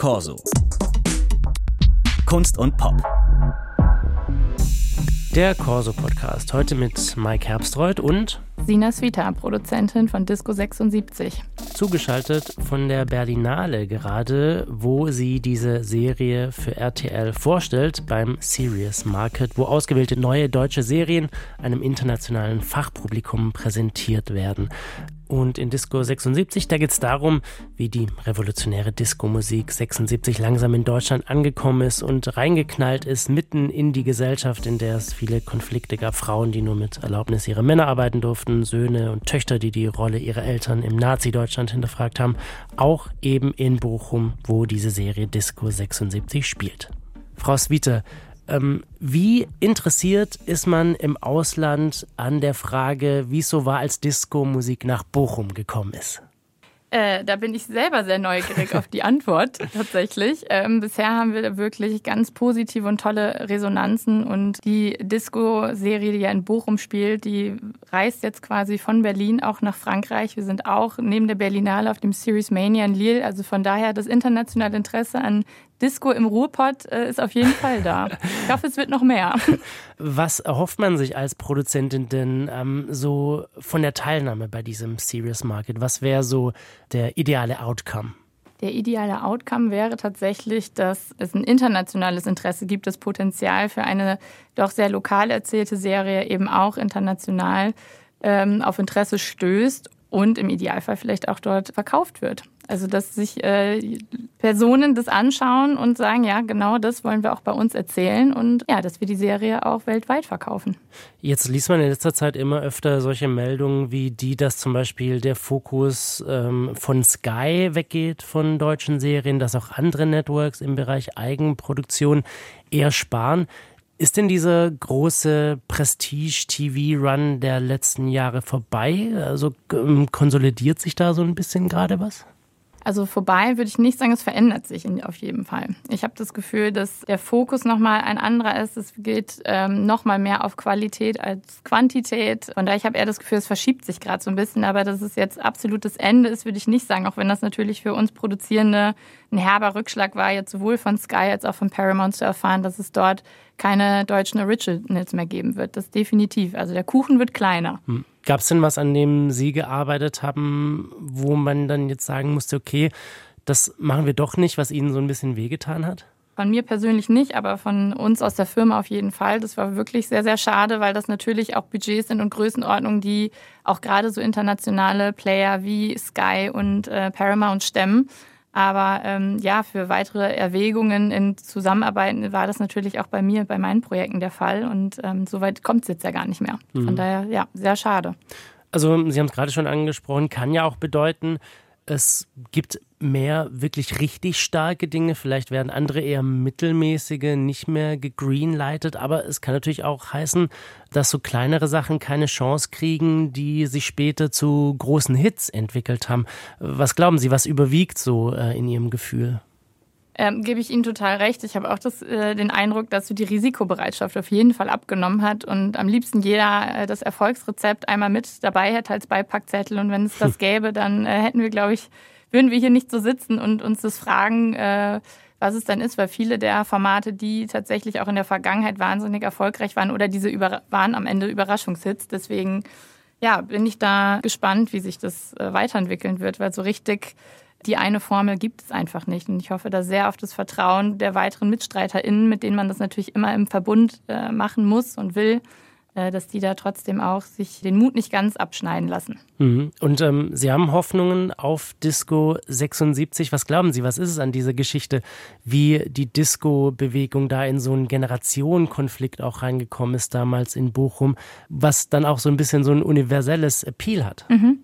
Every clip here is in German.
Corso. Kunst und Pop. Der Corso Podcast. Heute mit Mike Herbstreuth und Sina Svita, Produzentin von Disco 76. Zugeschaltet von der Berlinale gerade, wo sie diese Serie für RTL vorstellt beim Serious Market, wo ausgewählte neue deutsche Serien einem internationalen Fachpublikum präsentiert werden. Und in Disco 76, da geht es darum, wie die revolutionäre Disco-Musik 76 langsam in Deutschland angekommen ist und reingeknallt ist, mitten in die Gesellschaft, in der es viele Konflikte gab. Frauen, die nur mit Erlaubnis ihrer Männer arbeiten durften, Söhne und Töchter, die die Rolle ihrer Eltern im Nazi-Deutschland hinterfragt haben. Auch eben in Bochum, wo diese Serie Disco 76 spielt. Frau Swieter, ähm, wie interessiert ist man im Ausland an der Frage, wie es so war, als Disco-Musik nach Bochum gekommen ist? Äh, da bin ich selber sehr neugierig auf die Antwort tatsächlich. Ähm, bisher haben wir wirklich ganz positive und tolle Resonanzen und die Disco-Serie, die ja in Bochum spielt, die reist jetzt quasi von Berlin auch nach Frankreich. Wir sind auch neben der Berlinale auf dem Series Mania in Lille. Also von daher das internationale Interesse an Disco im Ruhrpott äh, ist auf jeden Fall da. Ich hoffe, es wird noch mehr. Was erhofft man sich als Produzentin denn ähm, so von der Teilnahme bei diesem Serious Market? Was wäre so der ideale Outcome? Der ideale Outcome wäre tatsächlich, dass es ein internationales Interesse gibt, das Potenzial für eine doch sehr lokal erzählte Serie eben auch international ähm, auf Interesse stößt und im Idealfall vielleicht auch dort verkauft wird. Also dass sich äh, Personen das anschauen und sagen, ja, genau das wollen wir auch bei uns erzählen und ja, dass wir die Serie auch weltweit verkaufen. Jetzt liest man in letzter Zeit immer öfter solche Meldungen wie die, dass zum Beispiel der Fokus ähm, von Sky weggeht von deutschen Serien, dass auch andere Networks im Bereich Eigenproduktion eher sparen. Ist denn dieser große Prestige-TV-Run der letzten Jahre vorbei? Also ähm, konsolidiert sich da so ein bisschen gerade was? Also vorbei würde ich nicht sagen, es verändert sich auf jeden Fall. Ich habe das Gefühl, dass der Fokus nochmal ein anderer ist. Es geht ähm, nochmal mehr auf Qualität als Quantität. Von daher, ich habe eher das Gefühl, es verschiebt sich gerade so ein bisschen. Aber dass es jetzt absolutes Ende ist, würde ich nicht sagen. Auch wenn das natürlich für uns Produzierende ein herber Rückschlag war, jetzt sowohl von Sky als auch von Paramount zu erfahren, dass es dort keine deutschen Originals mehr geben wird. Das definitiv. Also der Kuchen wird kleiner. Hm. Gab es denn was, an dem Sie gearbeitet haben, wo man dann jetzt sagen musste, okay, das machen wir doch nicht, was Ihnen so ein bisschen wehgetan hat? Von mir persönlich nicht, aber von uns aus der Firma auf jeden Fall. Das war wirklich sehr, sehr schade, weil das natürlich auch Budgets sind und Größenordnungen, die auch gerade so internationale Player wie Sky und äh, Paramount stemmen. Aber ähm, ja, für weitere Erwägungen in Zusammenarbeiten war das natürlich auch bei mir, bei meinen Projekten der Fall. Und ähm, soweit kommt es jetzt ja gar nicht mehr. Von mhm. daher, ja, sehr schade. Also, Sie haben es gerade schon angesprochen, kann ja auch bedeuten, es gibt mehr wirklich richtig starke Dinge. Vielleicht werden andere eher mittelmäßige nicht mehr gegreenlightet. Aber es kann natürlich auch heißen, dass so kleinere Sachen keine Chance kriegen, die sich später zu großen Hits entwickelt haben. Was glauben Sie, was überwiegt so äh, in Ihrem Gefühl? Ähm, gebe ich Ihnen total recht. Ich habe auch das, äh, den Eindruck, dass so die Risikobereitschaft auf jeden Fall abgenommen hat und am liebsten jeder äh, das Erfolgsrezept einmal mit dabei hätte als Beipackzettel. Und wenn es das gäbe, dann äh, hätten wir, glaube ich, würden wir hier nicht so sitzen und uns das fragen, äh, was es dann ist, weil viele der Formate, die tatsächlich auch in der Vergangenheit wahnsinnig erfolgreich waren oder diese über waren am Ende Überraschungshits. Deswegen ja, bin ich da gespannt, wie sich das äh, weiterentwickeln wird, weil so richtig die eine Formel gibt es einfach nicht. Und ich hoffe da sehr auf das Vertrauen der weiteren MitstreiterInnen, mit denen man das natürlich immer im Verbund äh, machen muss und will, äh, dass die da trotzdem auch sich den Mut nicht ganz abschneiden lassen. Mhm. Und ähm, Sie haben Hoffnungen auf Disco 76. Was glauben Sie, was ist es an dieser Geschichte, wie die Disco-Bewegung da in so einen Generationenkonflikt auch reingekommen ist damals in Bochum, was dann auch so ein bisschen so ein universelles Appeal hat? Mhm.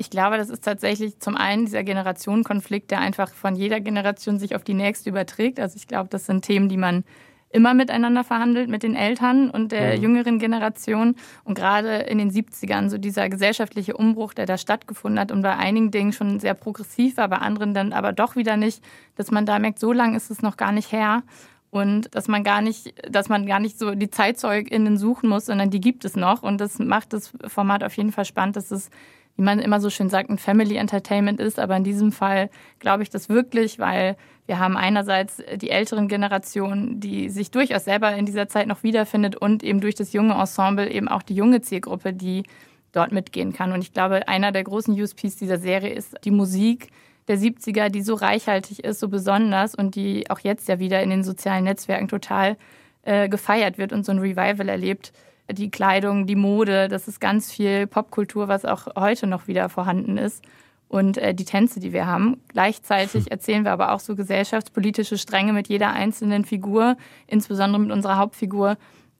Ich glaube, das ist tatsächlich zum einen dieser Generationenkonflikt, der einfach von jeder Generation sich auf die nächste überträgt. Also ich glaube, das sind Themen, die man immer miteinander verhandelt mit den Eltern und der mhm. jüngeren Generation. Und gerade in den 70ern, so dieser gesellschaftliche Umbruch, der da stattgefunden hat und bei einigen Dingen schon sehr progressiv war, bei anderen dann aber doch wieder nicht, dass man da merkt, so lange ist es noch gar nicht her. Und dass man gar nicht, dass man gar nicht so die ZeitzeugInnen suchen muss, sondern die gibt es noch. Und das macht das Format auf jeden Fall spannend, dass es wie man immer so schön sagt, ein Family Entertainment ist. Aber in diesem Fall glaube ich das wirklich, weil wir haben einerseits die älteren Generationen, die sich durchaus selber in dieser Zeit noch wiederfindet und eben durch das junge Ensemble eben auch die junge Zielgruppe, die dort mitgehen kann. Und ich glaube, einer der großen USPs dieser Serie ist die Musik der 70er, die so reichhaltig ist, so besonders und die auch jetzt ja wieder in den sozialen Netzwerken total äh, gefeiert wird und so ein Revival erlebt. Die Kleidung, die Mode, das ist ganz viel Popkultur, was auch heute noch wieder vorhanden ist. Und äh, die Tänze, die wir haben. Gleichzeitig erzählen wir aber auch so gesellschaftspolitische Stränge mit jeder einzelnen Figur, insbesondere mit unserer Hauptfigur,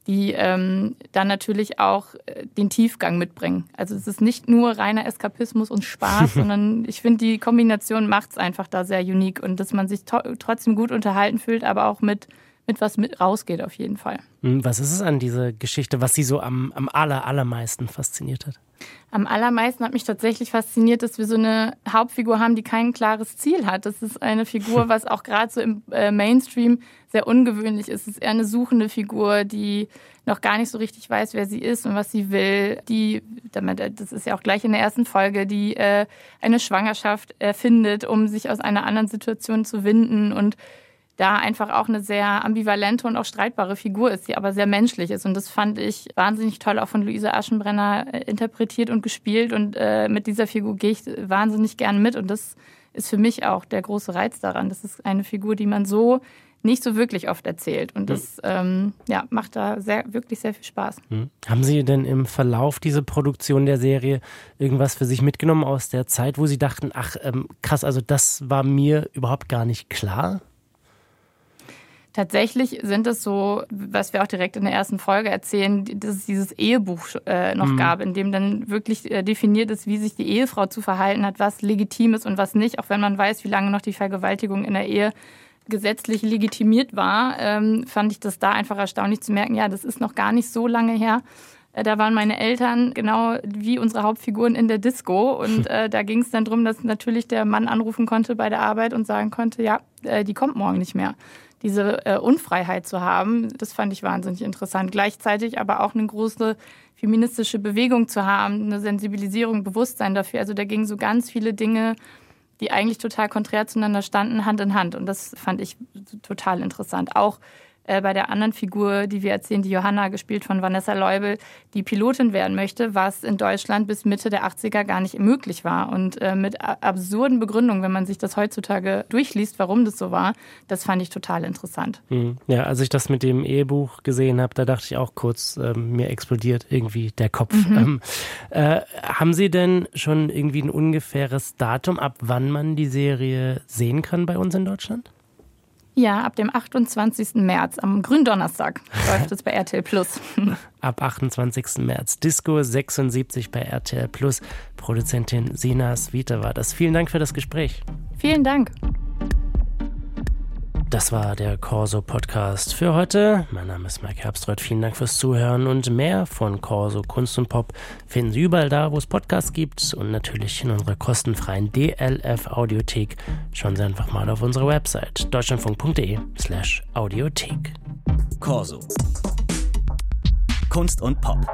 die ähm, dann natürlich auch äh, den Tiefgang mitbringen. Also es ist nicht nur reiner Eskapismus und Spaß, sondern ich finde, die Kombination macht es einfach da sehr unique und dass man sich trotzdem gut unterhalten fühlt, aber auch mit, mit was mit rausgeht auf jeden Fall. Hm, was ist es an dieser Geschichte, was Sie so am, am aller, allermeisten fasziniert hat? Am allermeisten hat mich tatsächlich fasziniert, dass wir so eine Hauptfigur haben, die kein klares Ziel hat. Das ist eine Figur, was auch gerade so im äh, Mainstream sehr ungewöhnlich ist. Es ist eher eine suchende Figur, die noch gar nicht so richtig weiß, wer sie ist und was sie will. Die, das ist ja auch gleich in der ersten Folge, die äh, eine Schwangerschaft erfindet, um sich aus einer anderen Situation zu winden und da einfach auch eine sehr ambivalente und auch streitbare Figur ist, die aber sehr menschlich ist. Und das fand ich wahnsinnig toll auch von Luise Aschenbrenner äh, interpretiert und gespielt. Und äh, mit dieser Figur gehe ich wahnsinnig gern mit. Und das ist für mich auch der große Reiz daran. Das ist eine Figur, die man so nicht so wirklich oft erzählt. Und das ähm, ja, macht da sehr, wirklich sehr viel Spaß. Hm. Haben Sie denn im Verlauf dieser Produktion der Serie irgendwas für sich mitgenommen aus der Zeit, wo Sie dachten, ach ähm, krass, also das war mir überhaupt gar nicht klar? Tatsächlich sind es so, was wir auch direkt in der ersten Folge erzählen, dass es dieses Ehebuch äh, noch mhm. gab, in dem dann wirklich äh, definiert ist, wie sich die Ehefrau zu verhalten hat, was legitim ist und was nicht, auch wenn man weiß, wie lange noch die Vergewaltigung in der Ehe gesetzlich legitimiert war, ähm, fand ich das da einfach erstaunlich zu merken, ja, das ist noch gar nicht so lange her. Äh, da waren meine Eltern genau wie unsere Hauptfiguren in der Disco. Und äh, da ging es dann darum, dass natürlich der Mann anrufen konnte bei der Arbeit und sagen konnte, ja, äh, die kommt morgen nicht mehr diese äh, Unfreiheit zu haben, das fand ich wahnsinnig interessant. Gleichzeitig aber auch eine große feministische Bewegung zu haben, eine Sensibilisierung, Bewusstsein dafür. Also da gingen so ganz viele Dinge, die eigentlich total konträr zueinander standen, Hand in Hand. Und das fand ich total interessant. Auch äh, bei der anderen Figur, die wir erzählen, die Johanna, gespielt von Vanessa Leubel, die Pilotin werden möchte, was in Deutschland bis Mitte der 80er gar nicht möglich war. Und äh, mit absurden Begründungen, wenn man sich das heutzutage durchliest, warum das so war, das fand ich total interessant. Hm. Ja, als ich das mit dem Ehebuch gesehen habe, da dachte ich auch kurz, äh, mir explodiert irgendwie der Kopf. Mhm. Ähm, äh, haben Sie denn schon irgendwie ein ungefähres Datum, ab wann man die Serie sehen kann bei uns in Deutschland? Ja, ab dem 28. März, am Gründonnerstag, läuft es bei RTL Plus. ab 28. März. Disco 76 bei RTL Plus. Produzentin Sinas Vita war das. Vielen Dank für das Gespräch. Vielen Dank. Das war der Corso Podcast für heute. Mein Name ist Mike Herbstreuth. Vielen Dank fürs Zuhören und mehr von Corso Kunst und Pop finden Sie überall da, wo es Podcasts gibt und natürlich in unserer kostenfreien DLF Audiothek. Schauen Sie einfach mal auf unsere Website deutschlandfunk.de/audiothek. Corso Kunst und Pop.